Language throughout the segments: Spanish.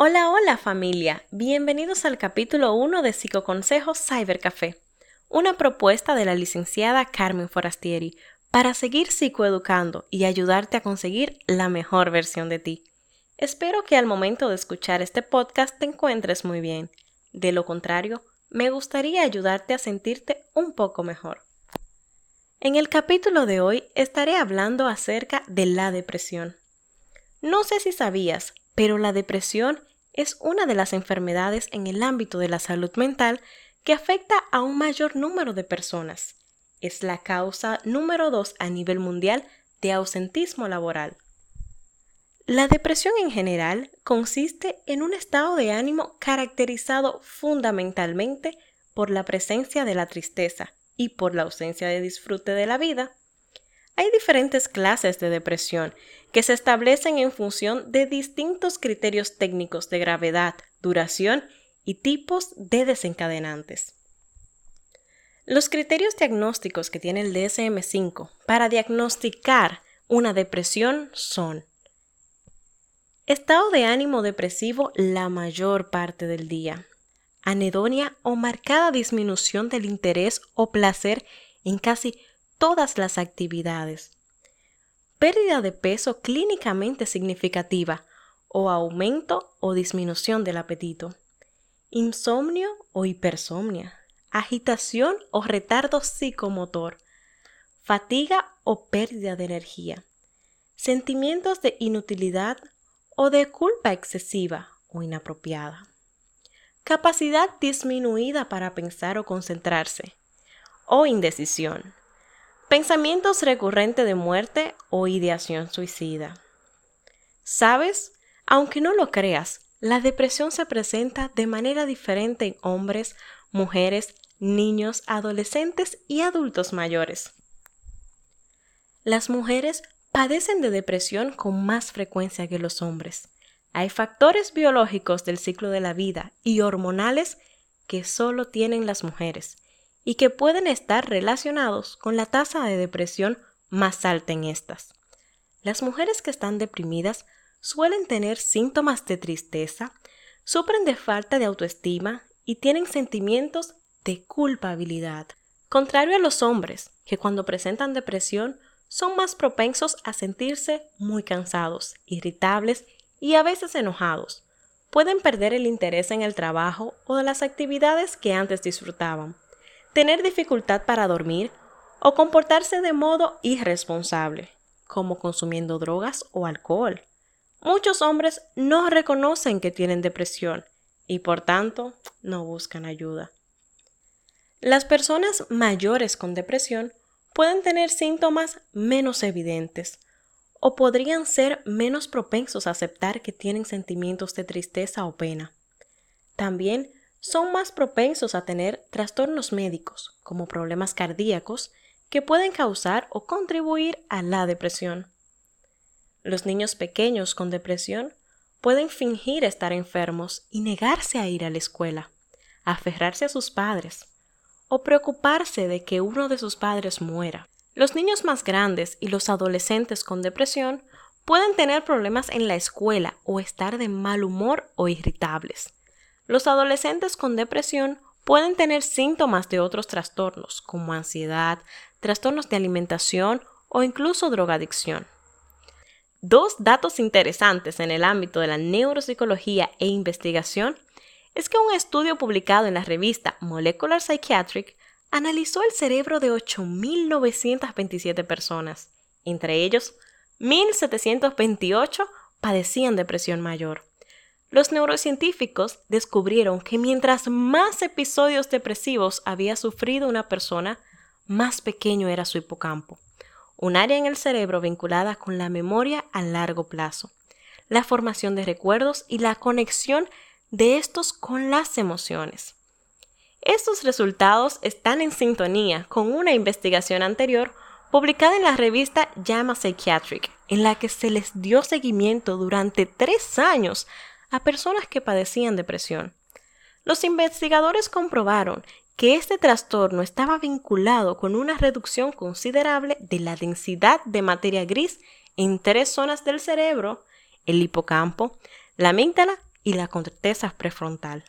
Hola, hola familia, bienvenidos al capítulo 1 de Psicoconsejos Cybercafé, una propuesta de la licenciada Carmen Forastieri para seguir psicoeducando y ayudarte a conseguir la mejor versión de ti. Espero que al momento de escuchar este podcast te encuentres muy bien. De lo contrario, me gustaría ayudarte a sentirte un poco mejor. En el capítulo de hoy estaré hablando acerca de la depresión. No sé si sabías, pero la depresión es una de las enfermedades en el ámbito de la salud mental que afecta a un mayor número de personas. Es la causa número dos a nivel mundial de ausentismo laboral. La depresión en general consiste en un estado de ánimo caracterizado fundamentalmente por la presencia de la tristeza y por la ausencia de disfrute de la vida. Hay diferentes clases de depresión que se establecen en función de distintos criterios técnicos de gravedad, duración y tipos de desencadenantes. Los criterios diagnósticos que tiene el DSM5 para diagnosticar una depresión son estado de ánimo depresivo la mayor parte del día, anedonia o marcada disminución del interés o placer en casi todas las actividades. Pérdida de peso clínicamente significativa o aumento o disminución del apetito. Insomnio o hipersomnia. Agitación o retardo psicomotor. Fatiga o pérdida de energía. Sentimientos de inutilidad o de culpa excesiva o inapropiada. Capacidad disminuida para pensar o concentrarse. O indecisión Pensamientos recurrentes de muerte o ideación suicida. ¿Sabes? Aunque no lo creas, la depresión se presenta de manera diferente en hombres, mujeres, niños, adolescentes y adultos mayores. Las mujeres padecen de depresión con más frecuencia que los hombres. Hay factores biológicos del ciclo de la vida y hormonales que solo tienen las mujeres y que pueden estar relacionados con la tasa de depresión más alta en estas. Las mujeres que están deprimidas suelen tener síntomas de tristeza, sufren de falta de autoestima y tienen sentimientos de culpabilidad. Contrario a los hombres, que cuando presentan depresión son más propensos a sentirse muy cansados, irritables y a veces enojados. Pueden perder el interés en el trabajo o de las actividades que antes disfrutaban tener dificultad para dormir o comportarse de modo irresponsable, como consumiendo drogas o alcohol. Muchos hombres no reconocen que tienen depresión y por tanto no buscan ayuda. Las personas mayores con depresión pueden tener síntomas menos evidentes o podrían ser menos propensos a aceptar que tienen sentimientos de tristeza o pena. También son más propensos a tener trastornos médicos, como problemas cardíacos, que pueden causar o contribuir a la depresión. Los niños pequeños con depresión pueden fingir estar enfermos y negarse a ir a la escuela, aferrarse a sus padres o preocuparse de que uno de sus padres muera. Los niños más grandes y los adolescentes con depresión pueden tener problemas en la escuela o estar de mal humor o irritables. Los adolescentes con depresión pueden tener síntomas de otros trastornos como ansiedad, trastornos de alimentación o incluso drogadicción. Dos datos interesantes en el ámbito de la neuropsicología e investigación es que un estudio publicado en la revista Molecular Psychiatric analizó el cerebro de 8.927 personas. Entre ellos, 1.728 padecían depresión mayor. Los neurocientíficos descubrieron que mientras más episodios depresivos había sufrido una persona, más pequeño era su hipocampo, un área en el cerebro vinculada con la memoria a largo plazo, la formación de recuerdos y la conexión de estos con las emociones. Estos resultados están en sintonía con una investigación anterior publicada en la revista JAMA Psychiatric, en la que se les dio seguimiento durante tres años a personas que padecían depresión. Los investigadores comprobaron que este trastorno estaba vinculado con una reducción considerable de la densidad de materia gris en tres zonas del cerebro, el hipocampo, la amígdala y la corteza prefrontal.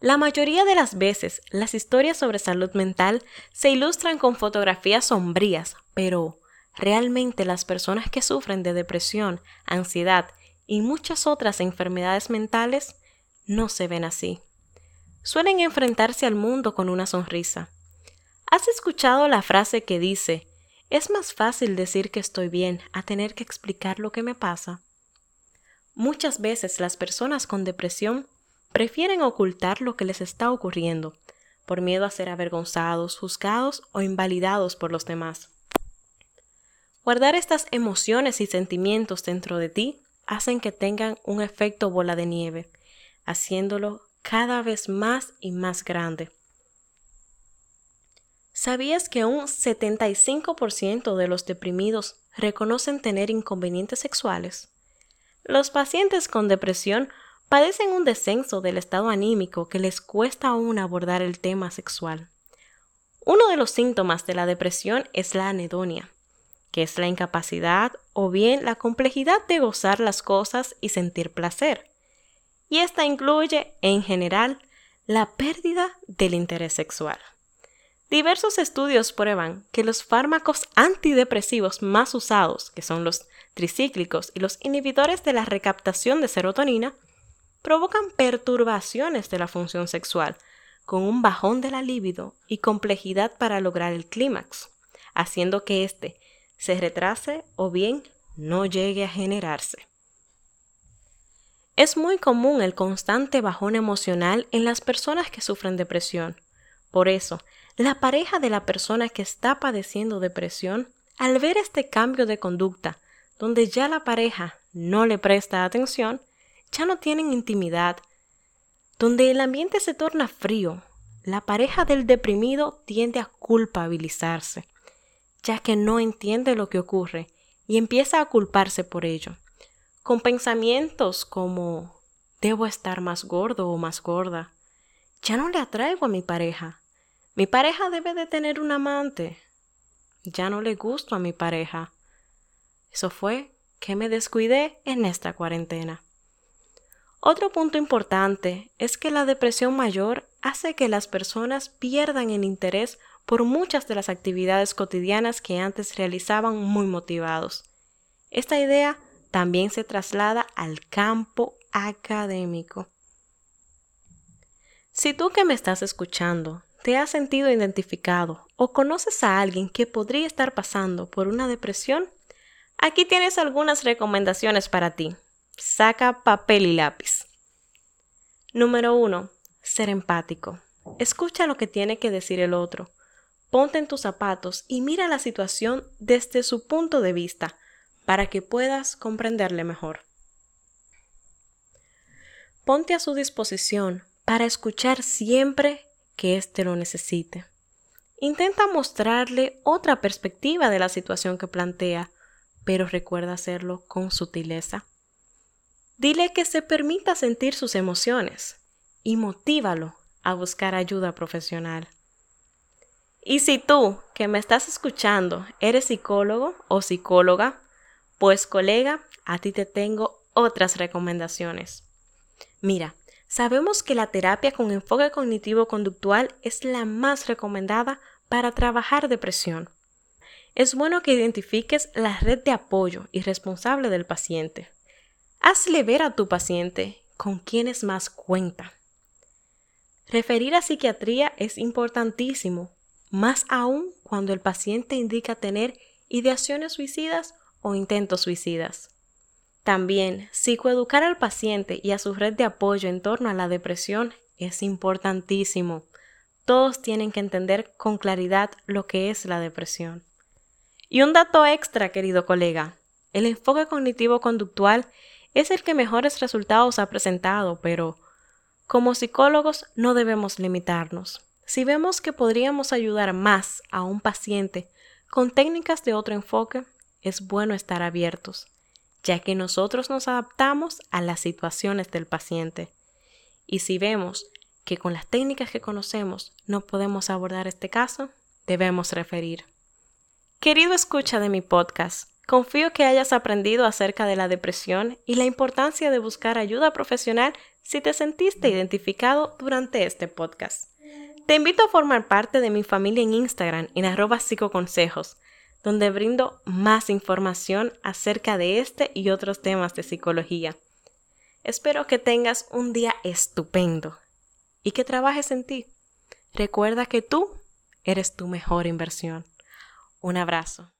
La mayoría de las veces, las historias sobre salud mental se ilustran con fotografías sombrías, pero realmente las personas que sufren de depresión, ansiedad y muchas otras enfermedades mentales no se ven así. Suelen enfrentarse al mundo con una sonrisa. ¿Has escuchado la frase que dice, es más fácil decir que estoy bien a tener que explicar lo que me pasa? Muchas veces las personas con depresión prefieren ocultar lo que les está ocurriendo, por miedo a ser avergonzados, juzgados o invalidados por los demás. Guardar estas emociones y sentimientos dentro de ti hacen que tengan un efecto bola de nieve, haciéndolo cada vez más y más grande. ¿Sabías que un 75% de los deprimidos reconocen tener inconvenientes sexuales? Los pacientes con depresión padecen un descenso del estado anímico que les cuesta aún abordar el tema sexual. Uno de los síntomas de la depresión es la anedonia, que es la incapacidad o bien la complejidad de gozar las cosas y sentir placer. Y esta incluye, en general, la pérdida del interés sexual. Diversos estudios prueban que los fármacos antidepresivos más usados, que son los tricíclicos y los inhibidores de la recaptación de serotonina, provocan perturbaciones de la función sexual, con un bajón de la libido y complejidad para lograr el clímax, haciendo que éste se retrase o bien no llegue a generarse. Es muy común el constante bajón emocional en las personas que sufren depresión. Por eso, la pareja de la persona que está padeciendo depresión, al ver este cambio de conducta, donde ya la pareja no le presta atención, ya no tienen intimidad, donde el ambiente se torna frío, la pareja del deprimido tiende a culpabilizarse, ya que no entiende lo que ocurre y empieza a culparse por ello, con pensamientos como debo estar más gordo o más gorda, ya no le atraigo a mi pareja, mi pareja debe de tener un amante, ya no le gusto a mi pareja. Eso fue que me descuidé en esta cuarentena. Otro punto importante es que la depresión mayor hace que las personas pierdan el interés por muchas de las actividades cotidianas que antes realizaban muy motivados. Esta idea también se traslada al campo académico. Si tú que me estás escuchando te has sentido identificado o conoces a alguien que podría estar pasando por una depresión, aquí tienes algunas recomendaciones para ti. Saca papel y lápiz. Número 1. Ser empático. Escucha lo que tiene que decir el otro. Ponte en tus zapatos y mira la situación desde su punto de vista para que puedas comprenderle mejor. Ponte a su disposición para escuchar siempre que éste lo necesite. Intenta mostrarle otra perspectiva de la situación que plantea, pero recuerda hacerlo con sutileza. Dile que se permita sentir sus emociones y motívalo a buscar ayuda profesional. Y si tú, que me estás escuchando, eres psicólogo o psicóloga, pues colega, a ti te tengo otras recomendaciones. Mira, sabemos que la terapia con enfoque cognitivo-conductual es la más recomendada para trabajar depresión. Es bueno que identifiques la red de apoyo y responsable del paciente. Hazle ver a tu paciente con quienes más cuenta. Referir a psiquiatría es importantísimo, más aún cuando el paciente indica tener ideaciones suicidas o intentos suicidas. También, psicoeducar al paciente y a su red de apoyo en torno a la depresión es importantísimo. Todos tienen que entender con claridad lo que es la depresión. Y un dato extra, querido colega, el enfoque cognitivo-conductual es el que mejores resultados ha presentado, pero como psicólogos no debemos limitarnos. Si vemos que podríamos ayudar más a un paciente con técnicas de otro enfoque, es bueno estar abiertos, ya que nosotros nos adaptamos a las situaciones del paciente. Y si vemos que con las técnicas que conocemos no podemos abordar este caso, debemos referir. Querido escucha de mi podcast, Confío que hayas aprendido acerca de la depresión y la importancia de buscar ayuda profesional si te sentiste identificado durante este podcast. Te invito a formar parte de mi familia en Instagram en arroba psicoconsejos, donde brindo más información acerca de este y otros temas de psicología. Espero que tengas un día estupendo y que trabajes en ti. Recuerda que tú eres tu mejor inversión. Un abrazo.